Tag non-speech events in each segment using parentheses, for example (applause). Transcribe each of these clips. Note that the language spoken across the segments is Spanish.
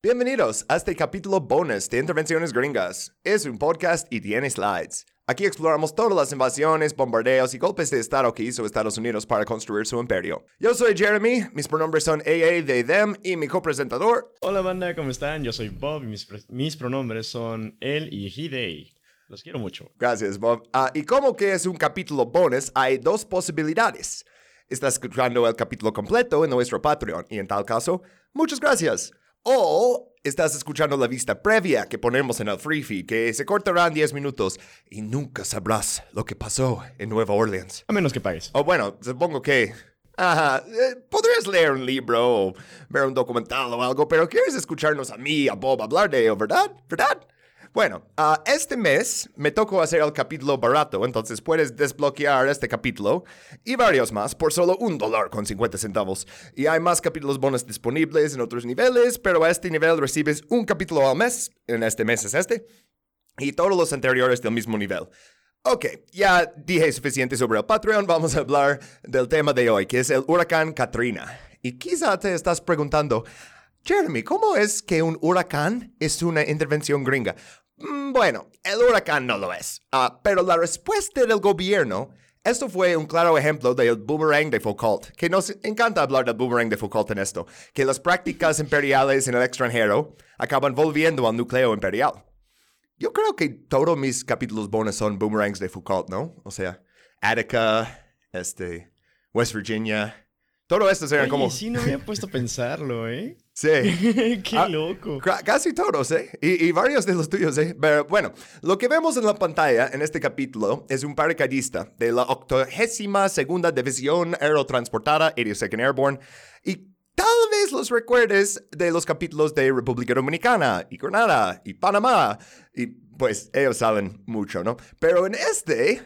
Bienvenidos a este capítulo bonus de Intervenciones Gringas. Es un podcast y tiene slides. Aquí exploramos todas las invasiones, bombardeos y golpes de Estado que hizo Estados Unidos para construir su imperio. Yo soy Jeremy, mis pronombres son AA, they, them y mi copresentador. Hola banda, ¿cómo están? Yo soy Bob y mis, pronombres son él y he, they. Los quiero mucho. Gracias, Bob. Ah, y como que es un capítulo bonus, hay dos posibilidades. Estás escuchando el capítulo completo en nuestro Patreon y en tal caso, muchas gracias. O estás escuchando la vista previa que ponemos en el free feed, que se cortará en 10 minutos y nunca sabrás lo que pasó en Nueva Orleans. A menos que pagues. O bueno, supongo que... Ajá, eh, podrías leer un libro o ver un documental o algo, pero quieres escucharnos a mí, a Bob, hablar de ello, ¿verdad? ¿Verdad? Bueno, ah, este mes me tocó hacer el capítulo barato, entonces puedes desbloquear este capítulo y varios más por solo un dólar con 50 centavos. Y hay más capítulos bonus disponibles en otros niveles, pero a este nivel recibes un capítulo al mes, en este mes es este, y todos los anteriores del mismo nivel. Ok, ya dije suficiente sobre el Patreon, vamos a hablar del tema de hoy, que es el huracán Katrina. Y quizá te estás preguntando, Jeremy, ¿cómo es que un huracán es una intervención gringa? Mm, Bueno, el huracán no lo es, Ah, pero la respuesta del gobierno, esto fue un claro ejemplo del boomerang de Foucault, que nos encanta hablar del boomerang de Foucault en esto, que las prácticas imperiales en el extranjero acaban volviendo al núcleo imperial. Yo creo que todos mis capítulos bonus son boomerangs de Foucault, ¿no? O sea, Attica, este, West Virginia. Todo esto eran Oye, como... sí, no me había puesto a pensarlo, ¿eh? Sí. (laughs) Qué Ah, loco. Ca- Casi todos, ¿eh? Y, y varios de los tuyos, ¿eh? Pero bueno, lo que vemos en la pantalla en este capítulo es un paracaidista de la 82 segunda División Aerotransportada 82nd Airborne y vez los recuerdes de los capítulos de República Dominicana y Granada y Panamá y pues ellos saben mucho, ¿no? Pero en este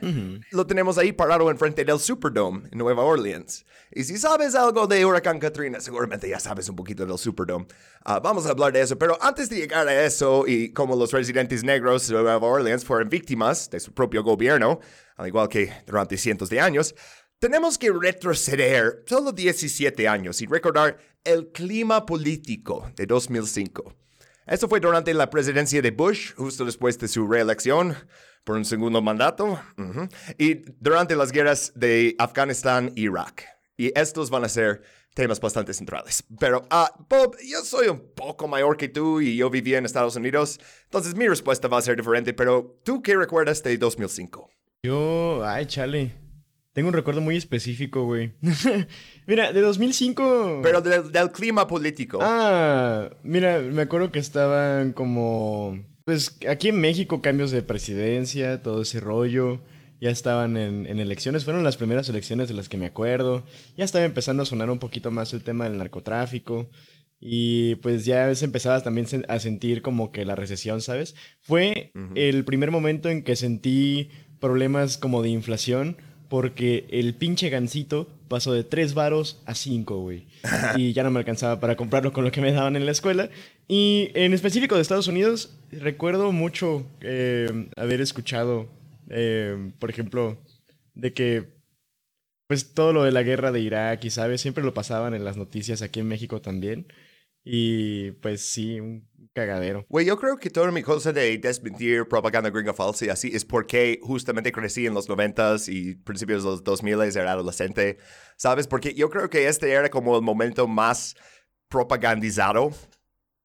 lo tenemos ahí parado enfrente del Superdome en Nueva Orleans. Y si sabes algo de Huracán Katrina, seguramente ya sabes un poquito del Superdome. Ah, vamos a hablar de eso, pero antes de llegar a eso y cómo los residentes negros de Nueva Orleans fueron víctimas de su propio gobierno, al igual que durante cientos de años, tenemos que retroceder solo 17 años y recordar el clima político de 2005. Esto fue durante la presidencia de Bush, justo después de su reelección por un segundo mandato, ujú, y durante las guerras de Afganistán e Irak. Y estos van a ser temas bastante centrales. Pero, ah, Bob, yo soy un poco mayor que tú y yo vivía en Estados Unidos, entonces mi respuesta va a ser diferente, pero ¿tú qué recuerdas de 2005? Yo, ay, chale. Tengo un recuerdo muy específico, güey. (laughs) Mira, de 2005... Pero del, del clima político. Ah, mira, me acuerdo que estaban como... Pues aquí en México cambios de presidencia, todo ese rollo. Ya estaban en, en elecciones, fueron las primeras elecciones de las que me acuerdo. Ya estaba empezando a sonar un poquito más el tema del narcotráfico. Y pues ya se empezaba también a sentir como que la recesión, ¿sabes? Fue el primer momento en que sentí problemas como de inflación porque el pinche gancito pasó de 3 varos a 5, güey. (laughs) Y ya no me alcanzaba para comprarlo con lo que me daban en la escuela. Y en específico de Estados Unidos, recuerdo mucho eh, haber escuchado, eh, por ejemplo, de que pues todo lo de la guerra de Irak y, ¿sabes? Siempre lo pasaban en las noticias aquí en México también. Y pues sí, un cagadero. Güey, yo creo que toda mi cosa de desmentir propaganda gringa falsa y así es porque justamente crecí en los 90s y principios de los 2000 era adolescente, ¿sabes? Porque yo creo que este era como el momento más propagandizado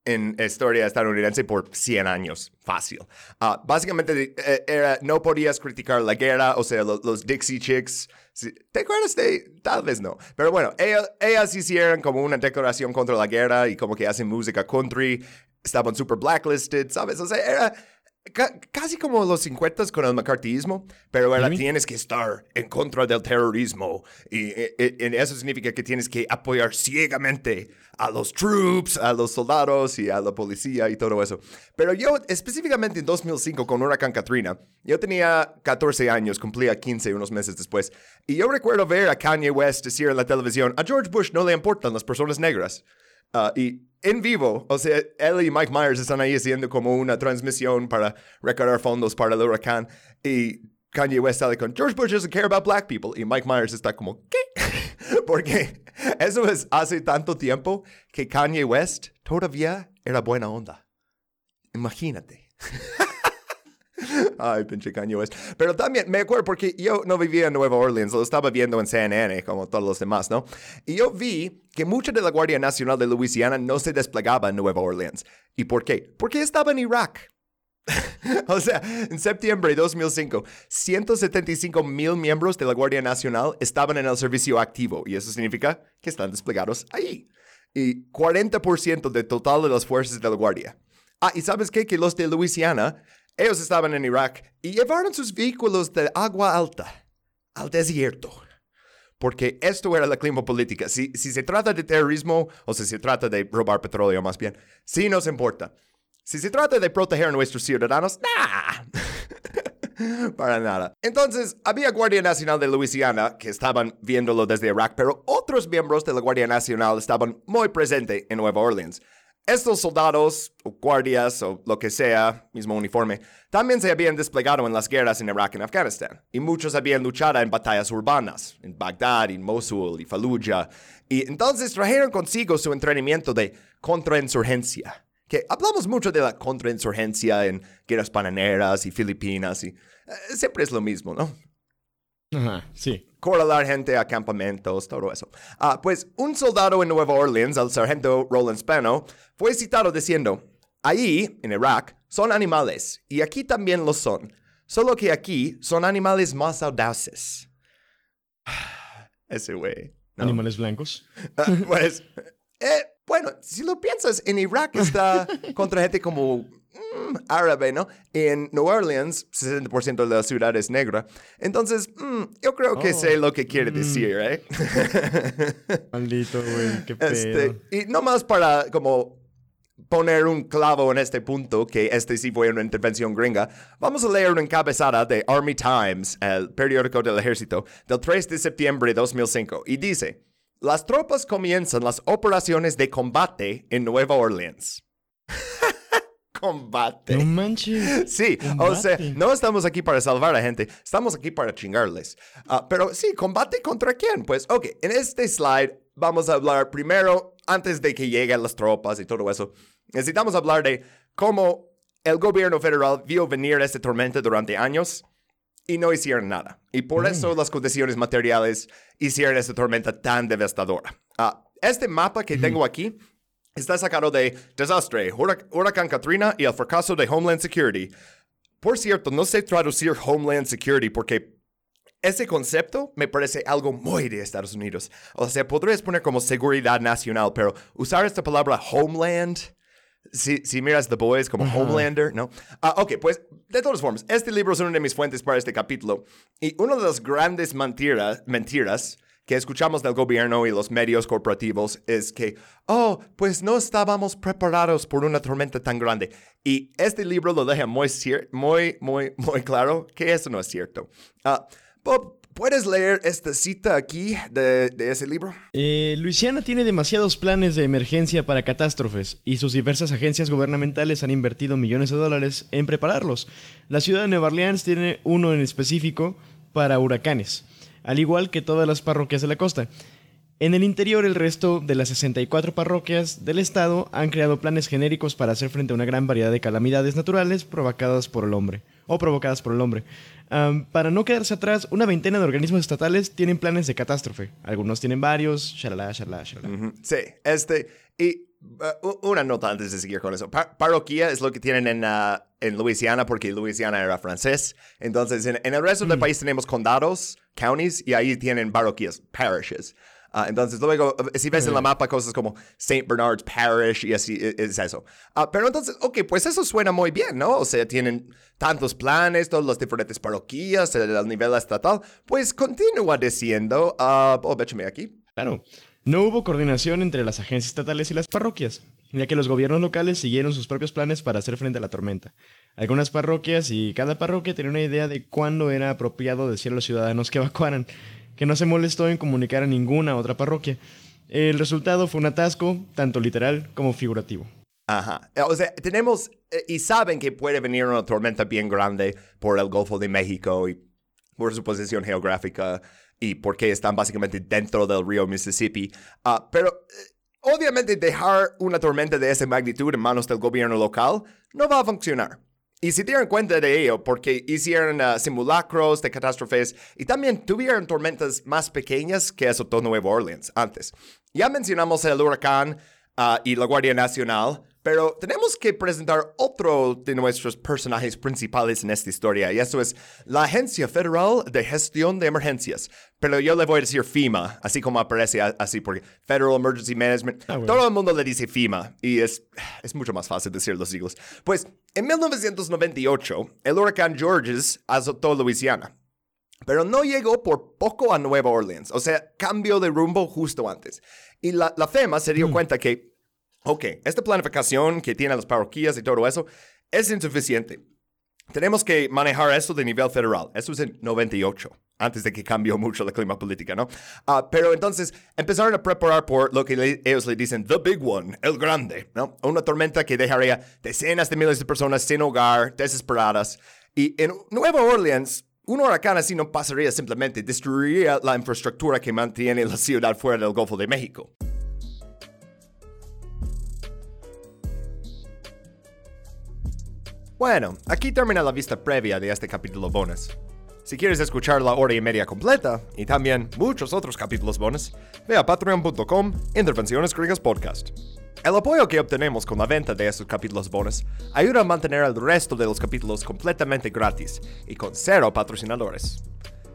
en historia estadounidense por 100 años, fácil. Ah, básicamente eh, era, no podías criticar la guerra, o sea, lo- los, Dixie Chicks. ¿Te acuerdas de? Tal vez no. Pero bueno, ellas, ellas hicieron como una declaración contra la guerra y como que hacen música country, estaban super blacklisted, ¿sabes? O sea, era ca- casi como los 50 con el macartismo, pero Ujú. tienes que estar en contra del terrorismo y, y- y eso significa que tienes que apoyar ciegamente a los troops, a los soldados y a la policía y todo eso. Pero yo específicamente en 2005 con Huracán Katrina, yo tenía 14 años, cumplía 15 unos meses después, y yo recuerdo ver a Kanye West decir en la televisión, a George Bush no le importan las personas negras. Ah, y en vivo, o sea, él y Mike Myers están ahí haciendo como una transmisión para recaudar fondos para el huracán. Y Kanye West sale con George Bush doesn't care about black people y Mike Myers está como, ¿qué? (laughs) Porque eso es hace tanto tiempo que Kanye West todavía era buena onda. Imagínate. (laughs) (laughs) Ay, pinche Kanye West. Pero también me acuerdo porque yo no vivía en Nueva Orleans, lo estaba viendo en CNN como todos los demás, ¿no? Y yo vi que mucha de la Guardia Nacional de Luisiana no se desplegaba en Nueva Orleans. ¿Y por qué? Porque estaba en Irak. (laughs) o sea, en septiembre de 2005, 175 mil miembros de la Guardia Nacional estaban en el servicio activo y eso significa que están desplegados ahí. Y 40% del total de las fuerzas de la Guardia. Ah, y sabes qué? Que los de Luisiana, ellos estaban en Irak y llevaron sus vehículos de agua alta al desierto. Porque esto era la clima política. Si, si se trata de terrorismo o si se trata de robar petróleo más bien, sí nos importa. Si se trata de proteger a nuestros ciudadanos, ¡nah! (laughs) Para nada. Entonces, había Guardia Nacional de Luisiana que estaban viéndolo desde Irak, pero otros miembros de la Guardia Nacional estaban muy presentes en Nueva Orleans. Estos soldados, o guardias, o lo que sea, mismo uniforme, también se habían desplegado en las guerras en Irak y Afganistán, y muchos habían luchado en batallas urbanas, en Bagdad, en Mosul y Fallujah, y entonces trajeron consigo su entrenamiento de contrainsurgencia que hablamos mucho de la contrainsurgencia en guerras pananeras y filipinas y eh, siempre es lo mismo, ¿no? Ajá, sí. Corralar gente a campamentos, todo eso. Ah, pues un soldado en Nueva Orleans, el sargento Roland Spano, fue citado diciendo, ahí, en Irak, son animales, y aquí también lo son, solo que aquí son animales más audaces. (sighs) Ese güey. ¿Animales blancos? Ah, pues, eh, bueno, si lo piensas, en Irak está (laughs) contra gente como mm, árabe, ¿no? En New Orleans, 60% de la ciudad es negra. Entonces, mm, yo creo que sé Oh, lo que quiere mm. decir, ¿eh? (laughs) Maldito, güey, qué pedo. Este, y no más para como poner un clavo en este punto, que este sí fue una intervención gringa, vamos a leer una encabezada de Army Times, el periódico del ejército, del 3 de septiembre de 2005, y dice, las tropas comienzan las operaciones de combate en Nueva Orleans. Combate. No manches. Sí, o sea, no estamos aquí para salvar a gente, estamos aquí para chingarles. Ah, pero sí, combate contra quién? Pues, ok, en este slide vamos a hablar primero, antes de que lleguen las tropas y todo eso, necesitamos hablar de cómo el gobierno federal vio venir esta tormenta durante años y no hicieron nada. Y por eso las condiciones materiales hicieron esta tormenta tan devastadora. Ah, este mapa que tengo aquí está sacado de Desastre, Hurac- Huracán Katrina y el fracaso de Homeland Security. Por cierto, no sé traducir Homeland Security porque ese concepto me parece algo muy de Estados Unidos. O sea, podrías poner como seguridad nacional, pero usar esta palabra Homeland, si, si miras The Boys como Homelander, ¿no? Ah, ok, pues de todas formas, este libro es una de mis fuentes para este capítulo. Y una de las grandes mentiras, mentiras que escuchamos del gobierno y los medios corporativos es que, oh, pues no estábamos preparados por una tormenta tan grande. Y este libro lo deja muy, muy, muy, muy claro que eso no es cierto. Ah, Bob, ¿puedes leer esta cita aquí de, de ese libro? Eh, Luisiana tiene demasiados planes de emergencia para catástrofes y sus diversas agencias gubernamentales han invertido millones de dólares en prepararlos. La ciudad de Nueva Orleans tiene uno en específico para huracanes, al igual que todas las parroquias de la costa. En el interior, el resto de las 64 parroquias del estado han creado planes genéricos para hacer frente a una gran variedad de calamidades naturales provocadas por el hombre o provocadas por el hombre. Para no quedarse atrás, una veintena de organismos estatales tienen planes de catástrofe. Algunos tienen varios, shalala, shalala, shalala. Ujú, Sí, este, y uh, una nota antes de seguir con eso. Pa- parroquia es lo que tienen en, uh, en Luisiana porque Luisiana era francés. Entonces, en, en el resto del país tenemos condados, counties, y ahí tienen parroquias, parishes. Ah, entonces, luego, eh, si ves en la mapa cosas como St. Bernard's Parish y así, e- es eso. Ah, pero entonces, ok, pues eso suena muy bien, ¿no? O sea, tienen tantos planes, todas las diferentes parroquias, el, el nivel estatal. Pues continúa diciendo, ah, oh, échame aquí. Claro. No hubo coordinación entre las agencias estatales y las parroquias, ya que los gobiernos locales siguieron sus propios planes para hacer frente a la tormenta. Algunas parroquias y cada parroquia tenía una idea de cuándo era apropiado decir a los ciudadanos que evacuaran, que no se molestó en comunicar a ninguna otra parroquia. El resultado fue un atasco, tanto literal como figurativo. Ajá. O sea, tenemos, eh, y saben que puede venir una tormenta bien grande por el Golfo de México y por su posición geográfica y porque están básicamente dentro del río Mississippi. Ah, pero eh, obviamente dejar una tormenta de esa magnitud en manos del gobierno local no va a funcionar. Y si dieron cuenta de ello, porque hicieron ah, simulacros de catástrofes y también tuvieron tormentas más pequeñas que azotó Nueva Orleans antes. Ya mencionamos el huracán ah, y la Guardia Nacional, pero tenemos que presentar otro de nuestros personajes principales en esta historia, y eso es la Agencia Federal de Gestión de Emergencias. Pero yo le voy a decir FEMA, así como aparece así, porque Federal Emergency Management, Ah, bueno. todo el mundo le dice FEMA, y es, es mucho más fácil decir los siglos. Pues en 1998, el huracán Georges azotó Luisiana. Pero no llegó por poco a Nueva Orleans, o sea, cambió de rumbo justo antes. Y la, la FEMA se dio cuenta que, ok, esta planificación que tienen las parroquias y todo eso es insuficiente. Tenemos que manejar esto de nivel federal. Eso es en 98, antes de que cambió mucho la clima política, ¿no? Ah, pero entonces empezaron a preparar por lo que le- ellos le dicen The Big One, el grande, ¿no? Una tormenta que dejaría decenas de miles de personas sin hogar, desesperadas. Y en Nueva Orleans, un huracán así no pasaría simplemente, destruiría la infraestructura que mantiene la ciudad fuera del Golfo de México. Bueno, aquí termina la vista previa de este capítulo bonus. Si quieres escuchar la hora y media completa y también muchos otros capítulos bonus, ve a patreon.com Intervenciones Griegas Podcast. El apoyo que obtenemos con la venta de estos capítulos bonus ayuda a mantener el resto de los capítulos completamente gratis y con cero patrocinadores.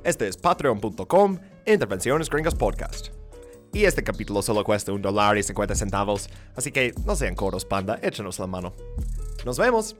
Este es patreon.com Intervenciones Gringas Podcast. Y este capítulo solo cuesta un dólar y 50 centavos, así que no sean coros, panda, échanos la mano. Nos vemos.